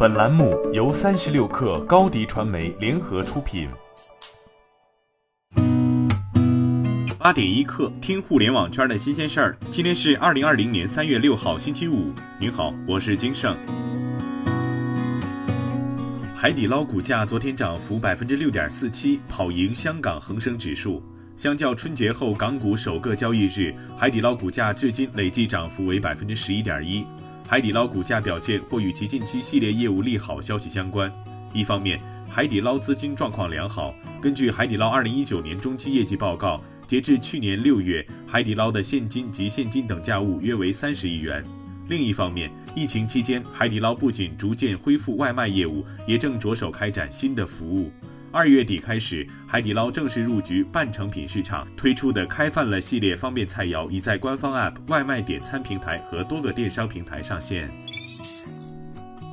本栏目由三十六氪高低传媒联合出品。八点一刻，听互联网圈的新鲜事儿。今天是二零二零年三月六号，星期五。您好，我是金盛。海底捞股价昨天涨幅百分之六点四七，跑赢香港恒生指数。相较春节后港股首个交易日，海底捞股价至今累计涨幅为百分之十一点一。海底捞股价表现或与其近期系列业务利好消息相关。一方面，海底捞资金状况良好，根据海底捞二零一九年中期业绩报告，截至去年六月，海底捞的现金及现金等价物约为三十亿元。另一方面，疫情期间，海底捞不仅逐渐恢复外卖业务，也正着手开展新的服务。二月底开始，海底捞正式入局半成品市场，推出的开饭了系列方便菜肴已在官方 App、外卖点餐平台和多个电商平台上线。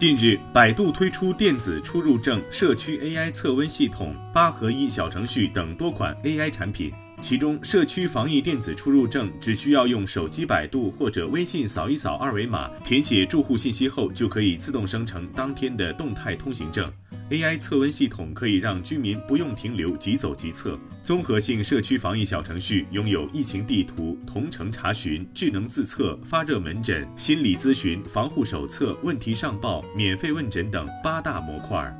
近日，百度推出电子出入证、社区 AI 测温系统、八合一小程序等多款 AI 产品。其中，社区防疫电子出入证只需要用手机百度或者微信扫一扫二维码，填写住户信息后，就可以自动生成当天的动态通行证。AI 测温系统可以让居民不用停留，即走即测。综合性社区防疫小程序拥有疫情地图、同城查询、智能自测、发热门诊、心理咨询、防护手册、问题上报、免费问诊等八大模块。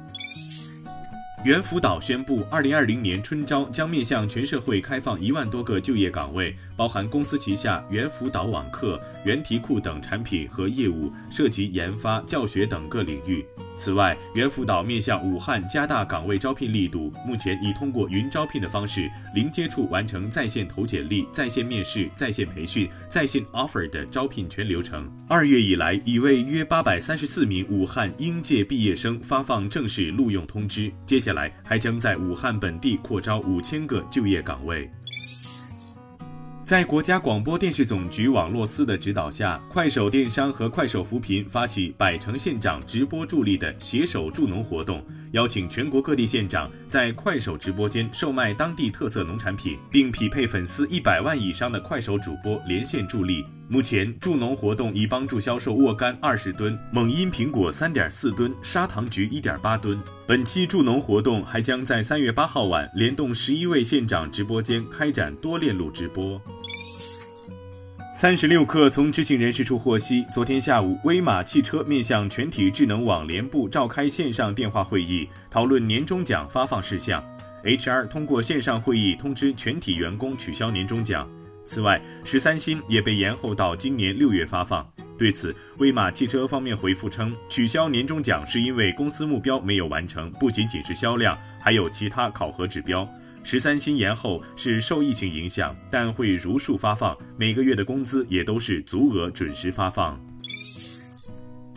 猿辅导宣布，二零二零年春招将面向全社会开放一万多个就业岗位，包含公司旗下猿辅导网课、猿题库等产品和业务，涉及研发、教学等各领域。此外，猿辅导面向武汉加大岗位招聘力度，目前已通过云招聘的方式，零接触完成在线投简历、在线面试、在线培训、在线 offer 的招聘全流程。二月以来，已为约八百三十四名武汉应届毕业生发放正式录用通知。接下来还将在武汉本地扩招五千个就业岗位。在国家广播电视总局网络司的指导下，快手电商和快手扶贫发起百城县长直播助力的携手助农活动，邀请全国各地县长在快手直播间售卖当地特色农产品，并匹配粉丝一百万以上的快手主播连线助力。目前助农活动已帮助销售沃柑二十吨、蒙阴苹果三点四吨、砂糖橘一点八吨。本期助农活动还将在三月八号晚联动十一位县长直播间开展多链路直播。三十六氪从知情人士处获悉，昨天下午，威马汽车面向全体智能网联部召开线上电话会议，讨论年终奖发放事项。HR 通过线上会议通知全体员工取消年终奖。此外，十三薪也被延后到今年六月发放。对此，威马汽车方面回复称，取消年终奖是因为公司目标没有完成，不仅仅是销量，还有其他考核指标。十三薪延后是受疫情影响，但会如数发放，每个月的工资也都是足额准时发放。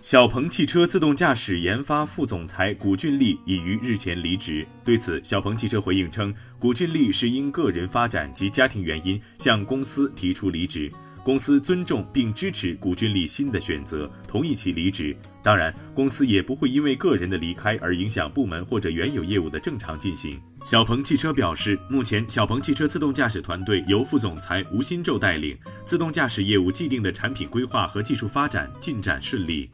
小鹏汽车自动驾驶研发副总裁古俊丽已于日前离职。对此，小鹏汽车回应称，古俊丽是因个人发展及家庭原因向公司提出离职。公司尊重并支持古俊丽新的选择，同意其离职。当然，公司也不会因为个人的离开而影响部门或者原有业务的正常进行。小鹏汽车表示，目前小鹏汽车自动驾驶团队由副总裁吴新宙带领，自动驾驶业务既定的产品规划和技术发展进展顺利。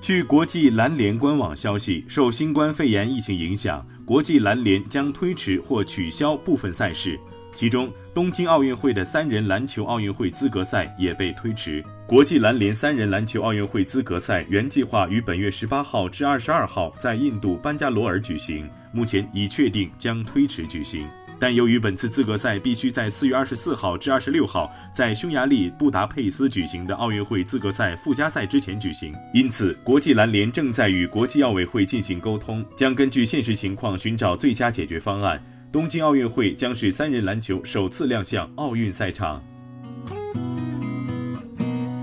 据国际篮联官网消息，受新冠肺炎疫情影响，国际篮联将推迟或取消部分赛事。其中，东京奥运会的三人篮球奥运会资格赛也被推迟。国际篮联三人篮球奥运会资格赛原计划于本月十八号至二十二号在印度班加罗尔举行，目前已确定将推迟举行。但由于本次资格赛必须在四月二十四号至二十六号在匈牙利布达佩斯举行的奥运会资格赛附加赛之前举行，因此国际篮联正在与国际奥委会进行沟通，将根据现实情况寻找最佳解决方案。东京奥运会将是三人篮球首次亮相奥运赛场。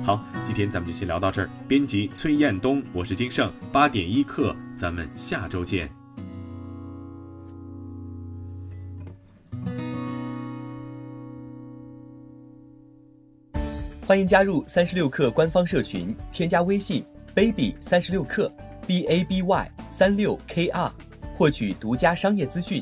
好，今天咱们就先聊到这儿。编辑崔彦东，我是金盛，八点一刻，咱们下周见。欢迎加入三十六氪官方社群，添加微信 baby 三十六氪 b a b y 三六 k r，获取独家商业资讯。